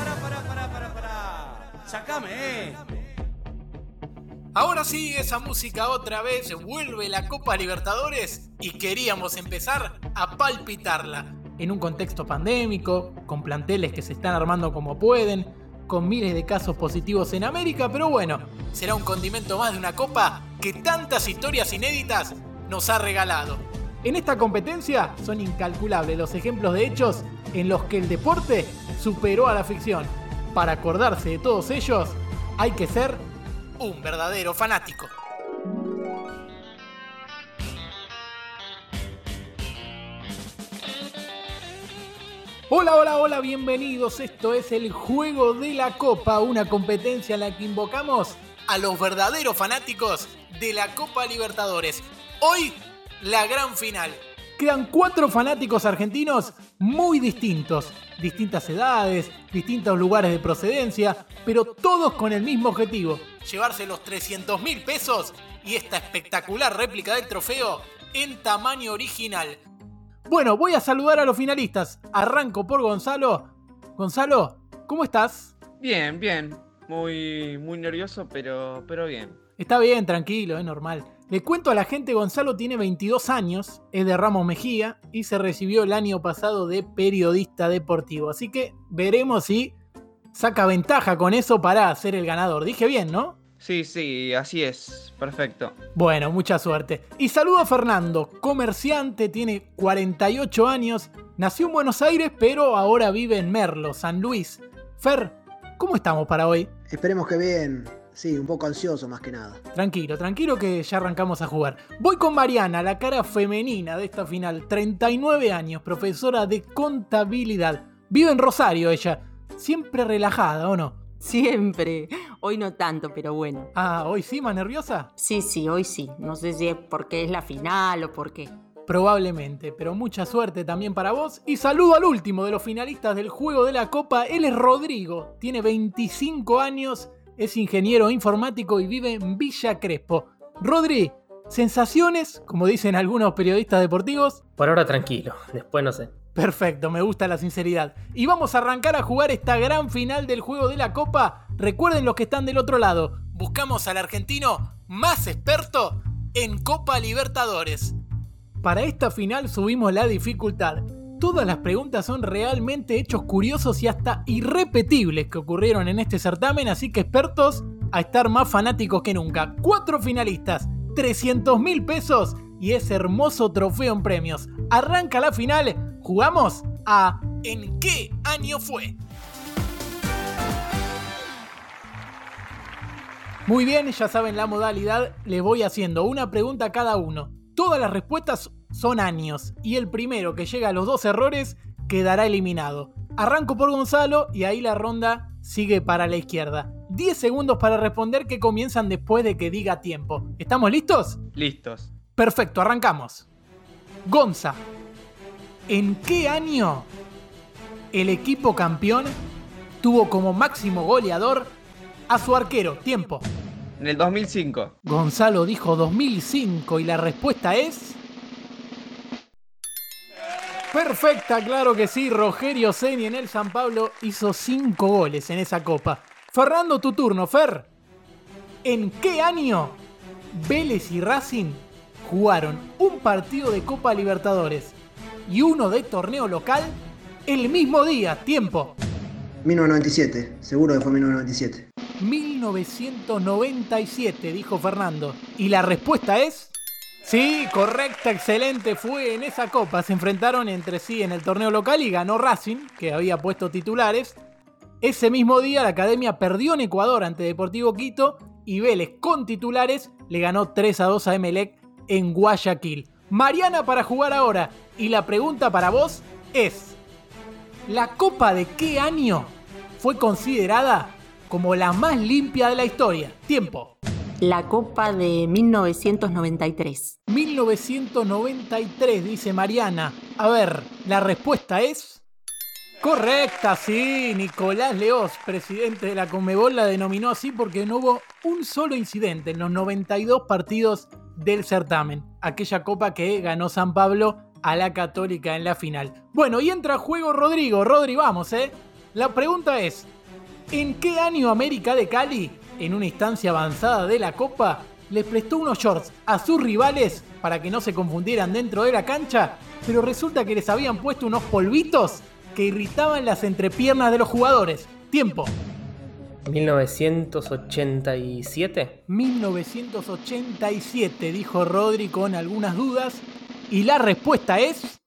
Pará, pará, pará, pará, pará. Sacame, eh. Ahora sí, esa música otra vez vuelve la Copa Libertadores y queríamos empezar a palpitarla. En un contexto pandémico, con planteles que se están armando como pueden, con miles de casos positivos en América, pero bueno, será un condimento más de una copa que tantas historias inéditas nos ha regalado. En esta competencia son incalculables los ejemplos de hechos en los que el deporte superó a la ficción. Para acordarse de todos ellos, hay que ser un verdadero fanático. Hola, hola, hola, bienvenidos. Esto es el Juego de la Copa, una competencia en la que invocamos a los verdaderos fanáticos de la Copa Libertadores. Hoy, la gran final. Quedan cuatro fanáticos argentinos muy distintos, distintas edades, distintos lugares de procedencia, pero todos con el mismo objetivo, llevarse los 300 mil pesos y esta espectacular réplica del trofeo en tamaño original. Bueno, voy a saludar a los finalistas. Arranco por Gonzalo. Gonzalo, ¿cómo estás? Bien, bien. Muy, muy nervioso, pero, pero bien. Está bien, tranquilo, es normal. Le cuento a la gente, Gonzalo tiene 22 años, es de Ramos Mejía y se recibió el año pasado de periodista deportivo. Así que veremos si saca ventaja con eso para ser el ganador. Dije bien, ¿no? Sí, sí, así es. Perfecto. Bueno, mucha suerte. Y saludo a Fernando, comerciante, tiene 48 años, nació en Buenos Aires, pero ahora vive en Merlo, San Luis. Fer, ¿cómo estamos para hoy? Esperemos que bien. Sí, un poco ansioso más que nada. Tranquilo, tranquilo que ya arrancamos a jugar. Voy con Mariana, la cara femenina de esta final. 39 años, profesora de contabilidad. Vive en Rosario ella. Siempre relajada, ¿o no? Siempre. Hoy no tanto, pero bueno. Ah, ¿hoy sí, más nerviosa? Sí, sí, hoy sí. No sé si es porque es la final o por qué. Probablemente, pero mucha suerte también para vos. Y saludo al último de los finalistas del juego de la Copa. Él es Rodrigo. Tiene 25 años, es ingeniero informático y vive en Villa Crespo. Rodri, ¿sensaciones? Como dicen algunos periodistas deportivos. Por ahora tranquilo, después no sé. Perfecto, me gusta la sinceridad. Y vamos a arrancar a jugar esta gran final del juego de la Copa. Recuerden los que están del otro lado. Buscamos al argentino más experto en Copa Libertadores. Para esta final subimos la dificultad. Todas las preguntas son realmente hechos curiosos y hasta irrepetibles que ocurrieron en este certamen, así que expertos a estar más fanáticos que nunca. Cuatro finalistas, 300 mil pesos y ese hermoso trofeo en premios. Arranca la final, jugamos a ¿En qué año fue? Muy bien, ya saben la modalidad, le voy haciendo una pregunta a cada uno. Todas las respuestas son años y el primero que llega a los dos errores quedará eliminado. Arranco por Gonzalo y ahí la ronda sigue para la izquierda. 10 segundos para responder que comienzan después de que diga tiempo. ¿Estamos listos? Listos. Perfecto, arrancamos. Gonza, ¿en qué año el equipo campeón tuvo como máximo goleador a su arquero? Tiempo. En el 2005. Gonzalo dijo 2005 y la respuesta es... Perfecta, claro que sí. Rogerio Seni en el San Pablo hizo 5 goles en esa copa. Fernando, tu turno, Fer. ¿En qué año Vélez y Racing jugaron un partido de Copa Libertadores y uno de torneo local el mismo día? Tiempo. 1997, seguro que fue 1997. 1997, dijo Fernando. Y la respuesta es... Sí, correcta, excelente. Fue en esa copa. Se enfrentaron entre sí en el torneo local y ganó Racing, que había puesto titulares. Ese mismo día la academia perdió en Ecuador ante Deportivo Quito y Vélez con titulares le ganó 3 a 2 a Emelec en Guayaquil. Mariana para jugar ahora. Y la pregunta para vos es, ¿La Copa de qué año fue considerada como la más limpia de la historia? Tiempo. La Copa de 1993. 1993, dice Mariana. A ver, la respuesta es... Correcta, sí. Nicolás Leós, presidente de la Conmebol, la denominó así porque no hubo un solo incidente en los 92 partidos del certamen. Aquella copa que ganó San Pablo a la Católica en la final. Bueno, y entra a juego Rodrigo. Rodri, vamos, ¿eh? La pregunta es, ¿en qué año América de Cali, en una instancia avanzada de la Copa, les prestó unos shorts a sus rivales para que no se confundieran dentro de la cancha? Pero resulta que les habían puesto unos polvitos que irritaban las entrepiernas de los jugadores. Tiempo. 1987. 1987, dijo Rodri con algunas dudas. Y la respuesta es...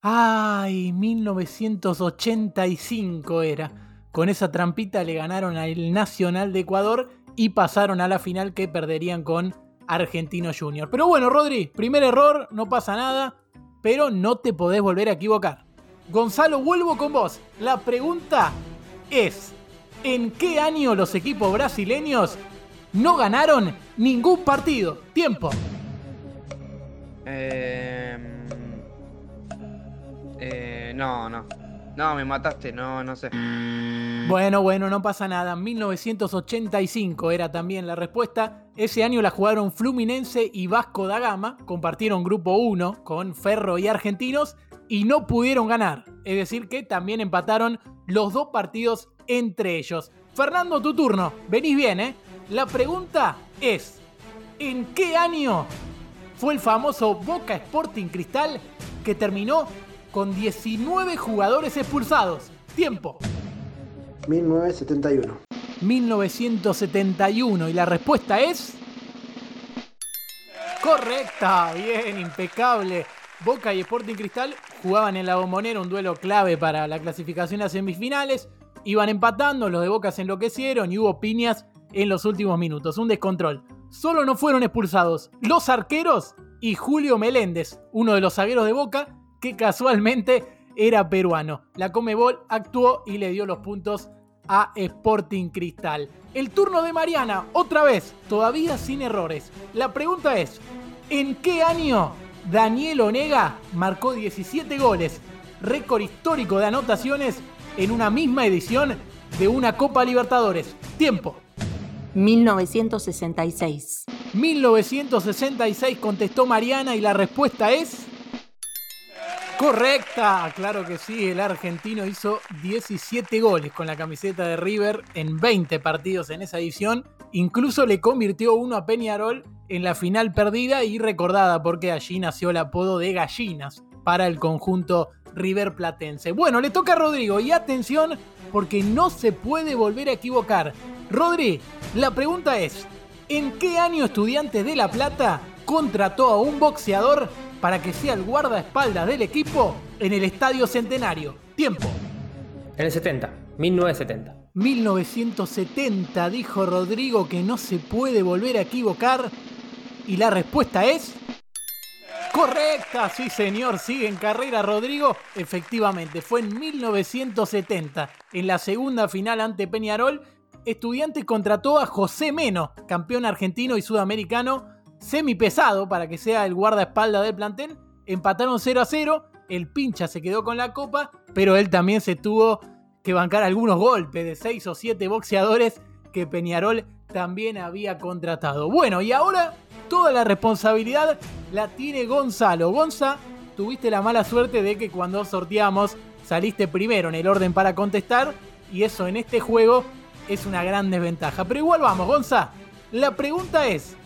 Ay, 1985 era. Con esa trampita le ganaron al Nacional de Ecuador y pasaron a la final que perderían con Argentino Junior. Pero bueno, Rodri, primer error, no pasa nada, pero no te podés volver a equivocar. Gonzalo, vuelvo con vos. La pregunta es, ¿en qué año los equipos brasileños no ganaron ningún partido? Tiempo. Eh, eh, no, no. No, me mataste, no, no sé. Bueno, bueno, no pasa nada. 1985 era también la respuesta. Ese año la jugaron Fluminense y Vasco da Gama. Compartieron grupo 1 con Ferro y Argentinos y no pudieron ganar. Es decir, que también empataron los dos partidos entre ellos. Fernando, tu turno. Venís bien, ¿eh? La pregunta es, ¿en qué año fue el famoso Boca Sporting Cristal que terminó con 19 jugadores expulsados? Tiempo. 1971. 1971 y la respuesta es... Correcta, bien, impecable. Boca y Sporting Cristal jugaban en la bombonera un duelo clave para la clasificación a semifinales. Iban empatando, los de Boca se enloquecieron y hubo piñas en los últimos minutos. Un descontrol. Solo no fueron expulsados los arqueros y Julio Meléndez, uno de los zagueros de Boca, que casualmente era peruano. La Comebol actuó y le dio los puntos a Sporting Cristal. El turno de Mariana, otra vez, todavía sin errores. La pregunta es, ¿en qué año Daniel Onega marcó 17 goles, récord histórico de anotaciones en una misma edición de una Copa Libertadores? Tiempo. 1966. 1966 contestó Mariana y la respuesta es... Correcta, claro que sí, el argentino hizo 17 goles con la camiseta de River en 20 partidos en esa edición, incluso le convirtió uno a Peñarol en la final perdida y recordada porque allí nació el apodo de gallinas para el conjunto River Platense. Bueno, le toca a Rodrigo y atención porque no se puede volver a equivocar. Rodri, la pregunta es, ¿en qué año Estudiantes de La Plata contrató a un boxeador para que sea el guardaespaldas del equipo en el Estadio Centenario. Tiempo. En el 70, 1970. 1970 dijo Rodrigo que no se puede volver a equivocar. Y la respuesta es... Correcta, sí señor, sigue en carrera Rodrigo. Efectivamente, fue en 1970, en la segunda final ante Peñarol, Estudiantes contrató a José Meno, campeón argentino y sudamericano, semi pesado para que sea el guardaespaldas del plantel. Empataron 0 a 0. El pincha se quedó con la copa, pero él también se tuvo que bancar algunos golpes de 6 o 7 boxeadores que Peñarol también había contratado. Bueno, y ahora toda la responsabilidad la tiene Gonzalo. Gonza, tuviste la mala suerte de que cuando sorteamos saliste primero en el orden para contestar y eso en este juego es una gran desventaja. Pero igual vamos, Gonza. La pregunta es,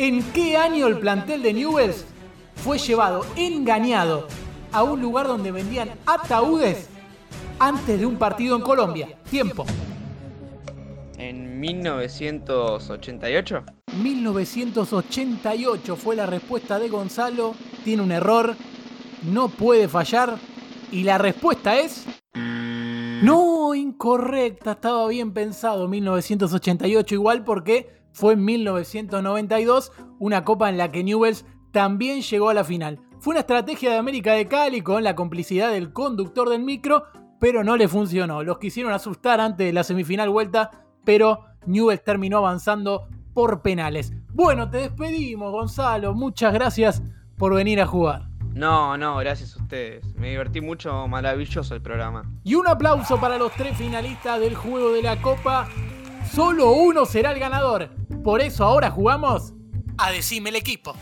¿En qué año el plantel de Newells fue llevado engañado a un lugar donde vendían ataúdes antes de un partido en Colombia? Tiempo. ¿En 1988? 1988 fue la respuesta de Gonzalo. Tiene un error. No puede fallar. Y la respuesta es... No, incorrecta. Estaba bien pensado 1988 igual porque fue en 1992, una copa en la que Newells también llegó a la final. Fue una estrategia de América de Cali con la complicidad del conductor del micro, pero no le funcionó. Los quisieron asustar antes de la semifinal vuelta, pero Newell terminó avanzando por penales. Bueno, te despedimos, Gonzalo. Muchas gracias por venir a jugar. No, no, gracias a ustedes. Me divertí mucho, maravilloso el programa. Y un aplauso para los tres finalistas del juego de la Copa. Solo uno será el ganador. Por eso ahora jugamos a Decime el equipo.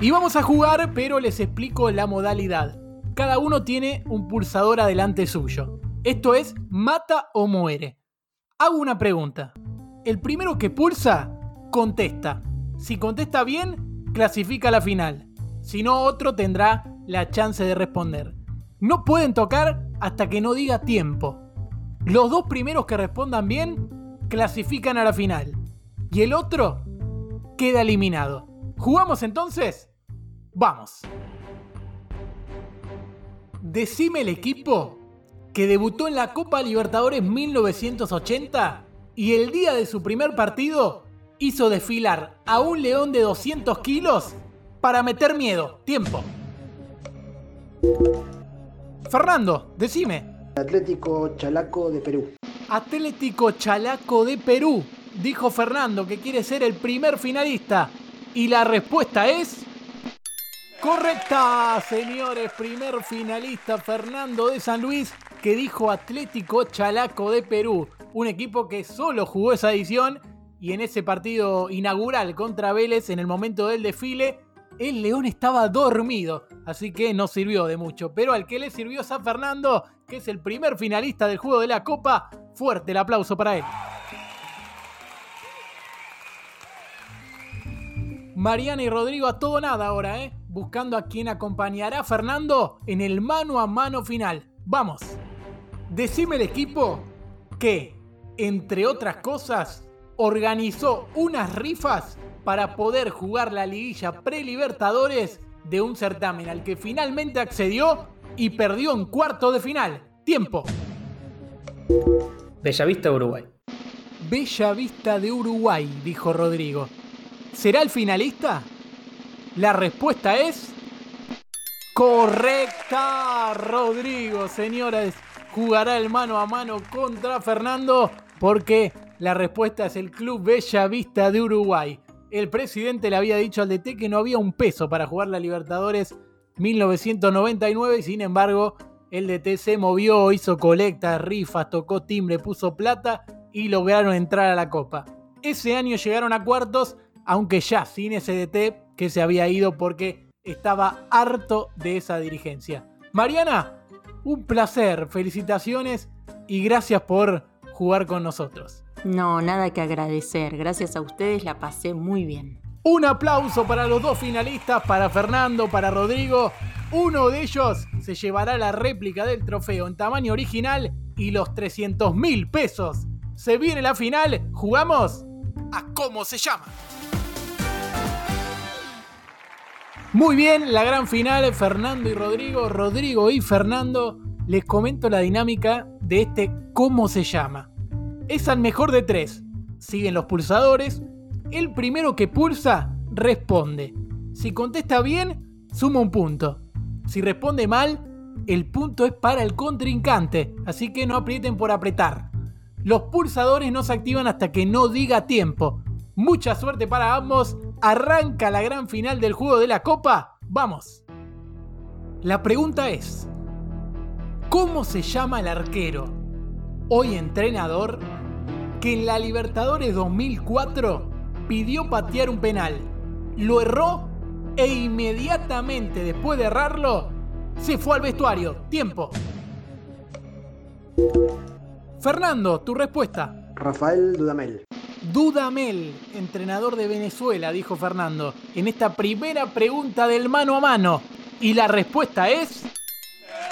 Y vamos a jugar, pero les explico la modalidad. Cada uno tiene un pulsador adelante suyo. Esto es mata o muere. Hago una pregunta. El primero que pulsa, contesta. Si contesta bien, clasifica a la final. Si no, otro tendrá la chance de responder. No pueden tocar hasta que no diga tiempo. Los dos primeros que respondan bien, clasifican a la final. Y el otro queda eliminado. ¿Jugamos entonces? Vamos. Decime el equipo que debutó en la Copa Libertadores 1980 y el día de su primer partido hizo desfilar a un león de 200 kilos para meter miedo. Tiempo. Fernando, decime. Atlético Chalaco de Perú. Atlético Chalaco de Perú, dijo Fernando que quiere ser el primer finalista. Y la respuesta es... Correcta, señores. Primer finalista Fernando de San Luis que dijo Atlético Chalaco de Perú. Un equipo que solo jugó esa edición y en ese partido inaugural contra Vélez en el momento del desfile el León estaba dormido, así que no sirvió de mucho. Pero al que le sirvió San Fernando, que es el primer finalista del juego de la Copa, fuerte el aplauso para él. Mariana y Rodrigo a todo nada ahora, ¿eh? Buscando a quien acompañará a Fernando en el mano a mano final. Vamos. Decime el equipo que, entre otras cosas, organizó unas rifas para poder jugar la liguilla pre-libertadores de un certamen al que finalmente accedió y perdió en cuarto de final. Tiempo. Bellavista, Uruguay. Bella Vista de Uruguay, dijo Rodrigo. ¿Será el finalista? La respuesta es... Correcta, Rodrigo, señores. Jugará el mano a mano contra Fernando porque la respuesta es el Club Bella Vista de Uruguay. El presidente le había dicho al DT que no había un peso para jugar la Libertadores 1999 y sin embargo el DT se movió, hizo colectas, rifas, tocó timbre, puso plata y lograron entrar a la Copa. Ese año llegaron a cuartos, aunque ya sin ese DT que se había ido porque estaba harto de esa dirigencia. Mariana, un placer, felicitaciones y gracias por jugar con nosotros. No, nada que agradecer. Gracias a ustedes la pasé muy bien. Un aplauso para los dos finalistas, para Fernando, para Rodrigo. Uno de ellos se llevará la réplica del trofeo en tamaño original y los 300 mil pesos. Se viene la final, jugamos a cómo se llama. Muy bien, la gran final, Fernando y Rodrigo, Rodrigo y Fernando. Les comento la dinámica de este cómo se llama. Es al mejor de tres. Siguen los pulsadores. El primero que pulsa responde. Si contesta bien, suma un punto. Si responde mal, el punto es para el contrincante, así que no aprieten por apretar. Los pulsadores no se activan hasta que no diga tiempo. Mucha suerte para ambos. Arranca la gran final del juego de la Copa. Vamos. La pregunta es, ¿cómo se llama el arquero, hoy entrenador, que en la Libertadores 2004 pidió patear un penal? Lo erró e inmediatamente después de errarlo, se fue al vestuario. Tiempo. Fernando, tu respuesta. Rafael Dudamel. Dudamel, entrenador de Venezuela, dijo Fernando, en esta primera pregunta del mano a mano. Y la respuesta es...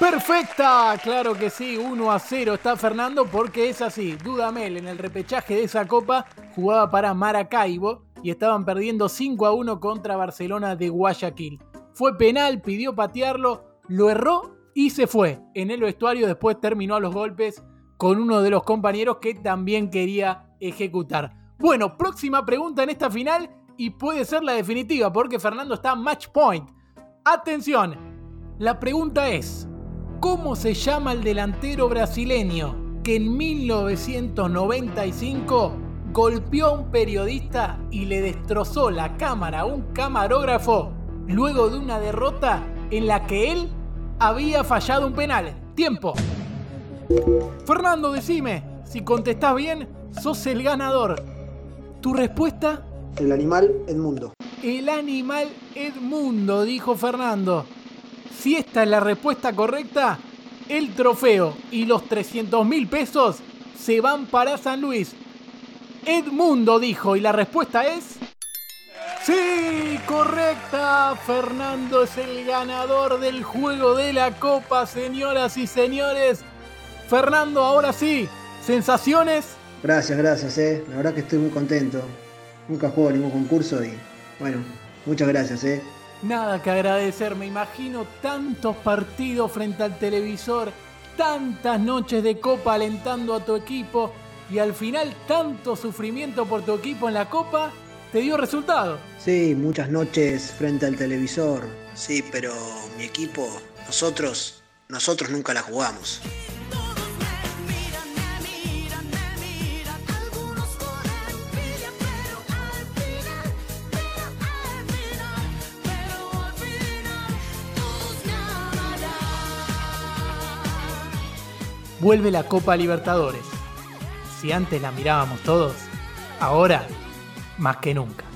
Perfecta, claro que sí, 1 a 0 está Fernando porque es así. Dudamel en el repechaje de esa copa jugaba para Maracaibo y estaban perdiendo 5 a 1 contra Barcelona de Guayaquil. Fue penal, pidió patearlo, lo erró y se fue. En el vestuario después terminó a los golpes con uno de los compañeros que también quería ejecutar. Bueno, próxima pregunta en esta final y puede ser la definitiva porque Fernando está match point. Atención, la pregunta es, ¿cómo se llama el delantero brasileño que en 1995 golpeó a un periodista y le destrozó la cámara a un camarógrafo luego de una derrota en la que él había fallado un penal? Tiempo. Fernando, decime, si contestás bien, sos el ganador. ¿Tu respuesta? El animal Edmundo. El animal Edmundo, dijo Fernando. Si esta es la respuesta correcta, el trofeo y los 300 mil pesos se van para San Luis. Edmundo dijo, y la respuesta es... Sí, correcta. Fernando es el ganador del juego de la copa, señoras y señores. Fernando, ahora sí, sensaciones. Gracias, gracias, eh. La verdad que estoy muy contento. Nunca juego ningún concurso y bueno, muchas gracias, eh. Nada que agradecer, me imagino tantos partidos frente al televisor, tantas noches de copa alentando a tu equipo y al final tanto sufrimiento por tu equipo en la copa, te dio resultado. Sí, muchas noches frente al televisor. Sí, pero mi equipo, nosotros, nosotros nunca la jugamos. Vuelve la Copa Libertadores. Si antes la mirábamos todos, ahora más que nunca.